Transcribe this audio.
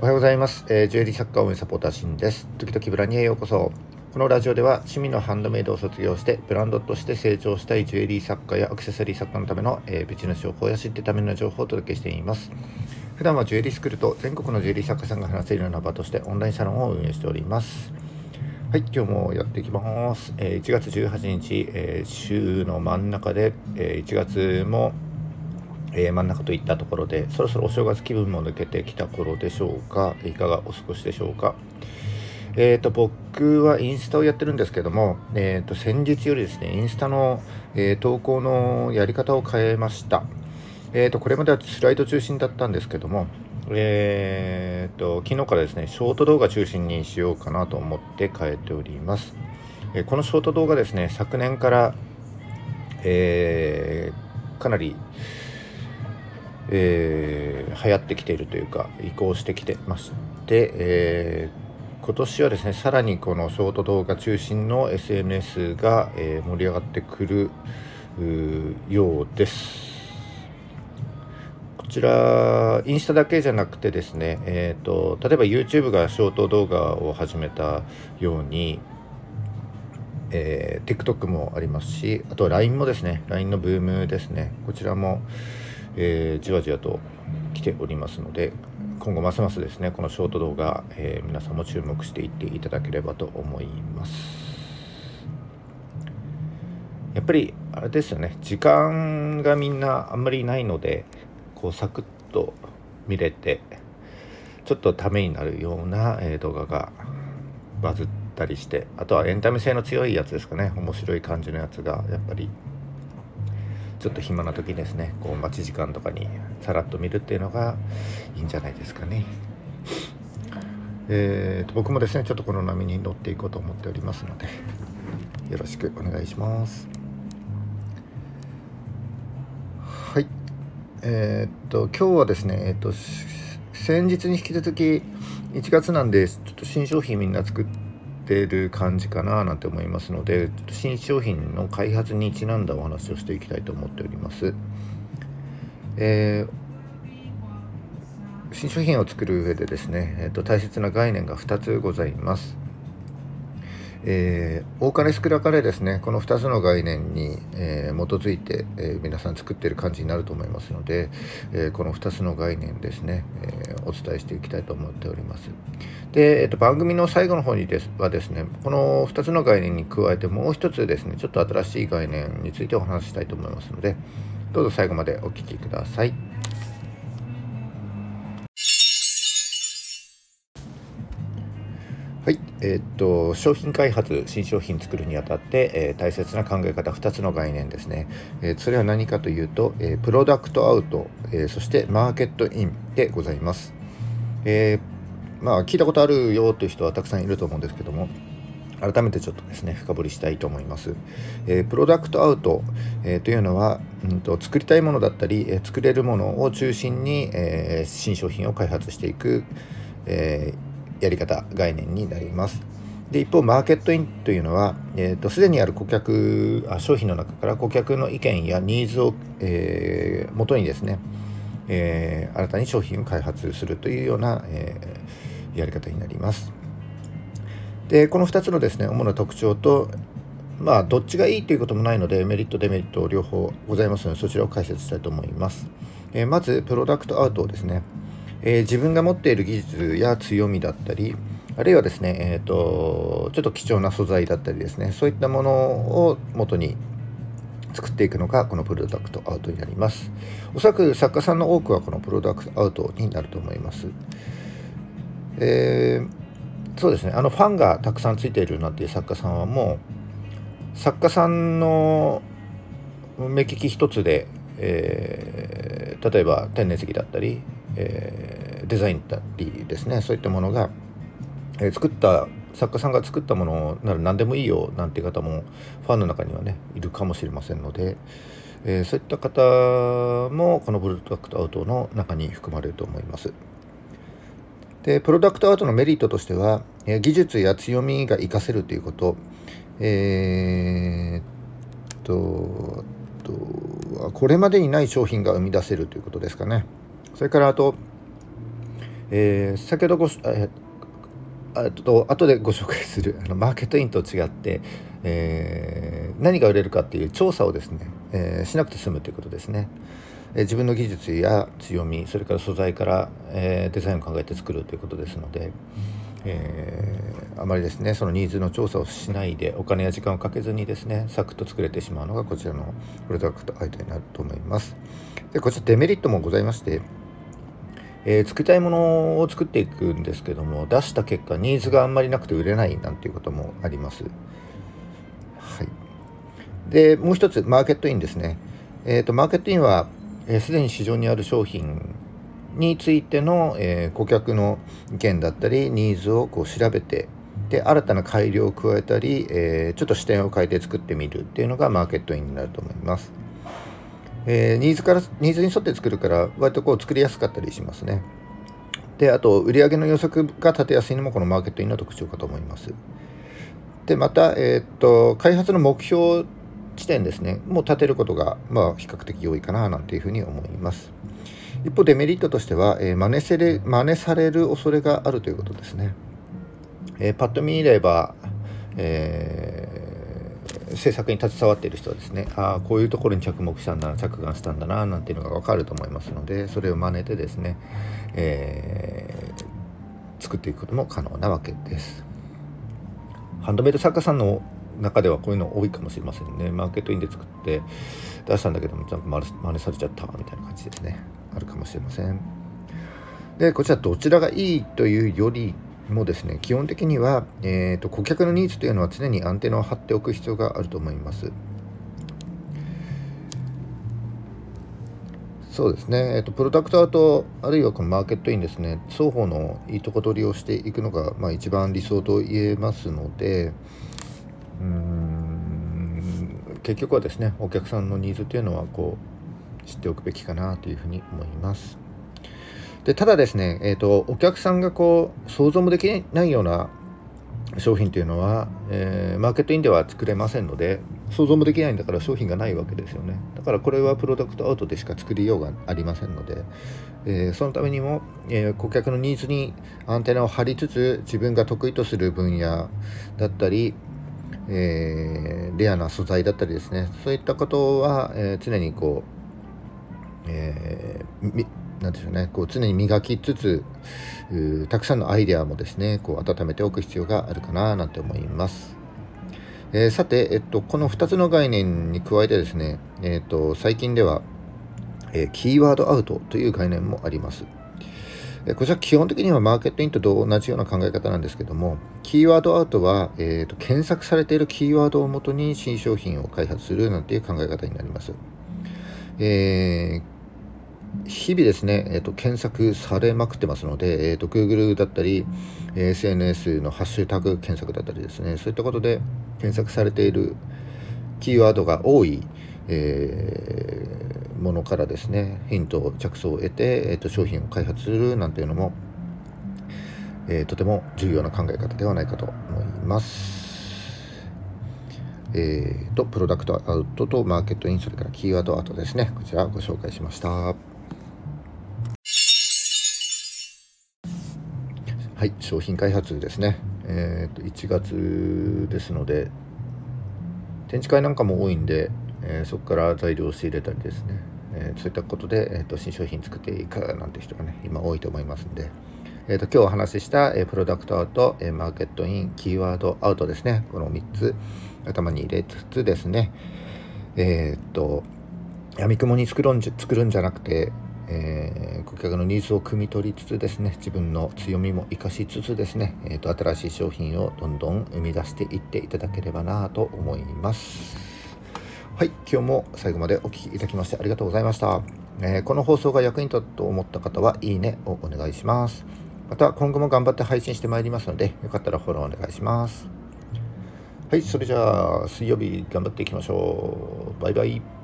おはようございます、えー、ジュエリー作家応援サポーターシンです。時々ブラニへようこそ。このラジオでは趣味のハンドメイドを卒業してブランドとして成長したいジュエリー作家やアクセサリー作家のための、えー、ビジネス情報や知ってための情報をお届けしています。普段はジュエリースクールと全国のジュエリー作家さんが話せるような場としてオンラインサロンを運営しております。はい、今日もやっていきます。えー、1月18日、えー、週の真ん中で、えー、1月もえー、真ん中といったところでそろそろお正月気分も抜けてきた頃でしょうか。いかがお過ごしでしょうか。えーと、僕はインスタをやってるんですけども、えーと、先日よりですねインスタの、えー、投稿のやり方を変えました、えーと、これまではスライド中心だったんですけども、えー、と昨日からですねショート動画中心にしようかなと思って変えております、えー、このショート動画ですね昨年から、えー、かなりえー、流行ってきているというか移行してきてまして、えー、今年はですねさらにこのショート動画中心の SNS が、えー、盛り上がってくるようです。こちらインスタだけじゃなくてですね、えーと、例えば YouTube がショート動画を始めたようにえー、TikTok もありますしあとは LINE もですね LINE のブームですね。こちらも、えー、じわじわと来ておりますので今後ますますですねこのショート動画、えー、皆さんも注目していっていただければと思います。やっぱりあれですよね時間がみんなあんまりないのでこうサクッと見れてちょっとためになるような、えー、動画がバズったりしてあとはエンタメ性の強いやつですかね面白い感じのやつがやっぱりちょっと暇な時ですねこう待ち時間とかにさらっと見るっていうのがいいんじゃないですかね。えーと、僕もですねちょっとこの波に乗っていこうと思っておりますのでよろしくお願いします。はいえー、っと今日はですねえー、っと先日に引き続き1月なんでちょっと新商品みんな作っててる感じかななんて思いますので新商品の開発にちなんだお話をしていきたいと思っております。えー、新商品を作る上でですね、えーと、大切な概念が2つございます。えー、多かれ少なかれですね。この2つの概念に、えー、基づいて、えー、皆さん作ってる感じになると思いますので、えこの2つの概念ですね、えお伝えしていきたいと思っております。で、えーと、番組の最後の方にですはですねこの2つの概念に加えてもう一つですねちょっと新しい概念についてお話ししたいと思いますのでどうぞ最後までお聴きください。はい、えー、っと商品開発新商品作るにあたって、えー、大切な考え方2つの概念ですね、えー、それは何かというと、えプロダクトアウト、えそしてマーケットインでございます、えまあ聞いたことあるよという人はたくさんいると思うんですけども改めてちょっとですね深掘りしたいと思います。え、プロダクトアウト、え、というのは、うんと、作りたいものだったり、え、作れるものを中心に、え新商品を開発していく、えやり方概念になります。で一方マーケットインというのはすで、えーと、にある顧客あ商品の中から顧客の意見やニーズを、えー、元にですね、えー、新たに商品を開発するというような、えー、やり方になります。でこの2つのですね主な特徴とまあどっちがいいということもないのでメリットデメリット両方ございますのでそちらを解説したいと思います。えー、まずプロダクトアウトですね。えー、自分が持っている技術や強みだったりあるいはですね、えーと、ちょっと貴重な素材だったりですねそういったものを元に作っていくのがこのプロダクトアウトになります。おそらく作家さんの多くはこのプロダクトアウトになると思います、えー、そうですねあのファンがたくさんついているなっていう作家さんはもう作家さんの目利き一つで、えー、例えば天然石だったりえー、デザインだりですねそういったものが、えー、作った作家さんが作ったものなら何でもいいよなんていう方もファンの中にはねいるかもしれませんので、えー、そういった方もこのプロダクトアウトの中に含まれると思います。でプロダクトアウトのメリットとしては、え、技術や強みが活かせるということ、えー、ととこれまでにない商品が生み出せるということですかね。それからあと、えー、先ほどご、えー、あと後でご紹介するあのマーケットインと違って、えー、何が売れるかっていう調査をですね、えー、しなくて済むということですね。え自分の技術や強みそれから素材から、えデザインを考えて作るということですので、えー、あまりですねそのニーズの調査をしないでお金や時間をかけずにですねサクッと作れてしまうのがこちらのプロダクトアイテムになると思いますでこちらデメリットもございましてえー、作りたいものを作っていくんですけども出した結果ニーズがあんまりなくて売れないなんていうこともあります。はい、でもう一つマーケットインですね。えーと、マーケットインはすで、えー、に市場にある商品についての、えー、顧客の意見だったりニーズをこう調べてで新たな改良を加えたり、えー、ちょっと視点を変えて作ってみるっていうのがマーケットインになると思います。えー、ニーズからニーズに沿って作るから割とこう作りやすかったりしますね。であと売上の予測が立てやすいのもこのマーケットインの特徴かと思います。でまた、えー、っと開発の目標地点ですねもう立てることが、まあ、比較的良いかななんていうふうに思います。一方デメリットとしては、えー、真似せれ真似される恐れがあるということですね。えー、パッと見れば、えー、制作に携わっている人はですねああこういうところに着目したんだな着眼したんだななんていうのが分かると思いますのでそれを真似てですね、えー、作っていくことも可能なわけです。ハンドメイド作家さんの中ではこういうの多いかもしれませんねマーケットインで作って出したんだけどもちゃんと真似されちゃったみたいな感じですねあるかもしれませんでこちらどちらがいいというよりもですね基本的には、えーと、顧客のニーズというのは常にアンテナを張っておく必要があると思いますそうですね、えーと、プロダクトアウトあるいはこのマーケットインですね双方のいいとこ取りをしていくのが、まあ、一番理想と言えますのでうん結局はですねお客さんのニーズというのはこう知っておくべきかなというふうに思います。でただですね、えーと、お客さんがこう想像もできないような商品というのは、えー、マーケットインでは作れませんので想像もできないんだから商品がないわけですよね。だからこれはプロダクトアウトでしか作りようがありませんので、えー、そのためにも、えー、顧客のニーズにアンテナを張りつつ自分が得意とする分野だったり、えレアな素材だったりですね。そういったことは、え常にこう、えーなんでしょうねこう常に磨きつつたくさんのアイデアもですねこう温めておく必要があるかななんて思います。えー、さて、えっと、この2つの概念に加えてですね、えっと、最近では、えー、キーワードアウトという概念もあります。えこちら基本的にはマーケットインと同じような考え方なんですけども、キーワードアウトは、えーと、検索されているキーワードをもとに新商品を開発するなんていう考え方になります。えー日々ですね、えーと、検索されまくってますので、えーと、Google だったり SNS のハッシュタグ検索だったりですねそういったことで検索されているキーワードが多い、えー、ものからですねヒント着想を得て、えーと、商品を開発するなんていうのも、えー、とても重要な考え方ではないかと思います。えーと、プロダクトアウトとマーケットインそれからキーワードアウトですねこちらご紹介しました。はい、商品開発ですね。えー、と1月ですので、展示会なんかも多いんで、えー、そこから材料を仕入れたりですね、えー、そういったことで、えー、と新商品作っていくなんて人がね、今多いと思いますんで、えー、と今日お話しした、えー、プロダクトアウト、えー、マーケットイン、キーワードアウトですね、この3つ頭に入れつつですね、えっ、と、やみくもに作るんじゃ作るんじゃなくて、えー、顧客のニーズを汲み取りつつですね自分の強みも生かしつつですね、えーと、新しい商品をどんどん生み出していっていただければなと思います。はい今日も最後までお聴きいただきましてありがとうございました、えー、この放送が役に立ったと思った方はいいねをお願いします。また今後も頑張って配信してまいりますのでよかったらフォローお願いします。はいそれじゃあ水曜日頑張っていきましょう。バイバイ。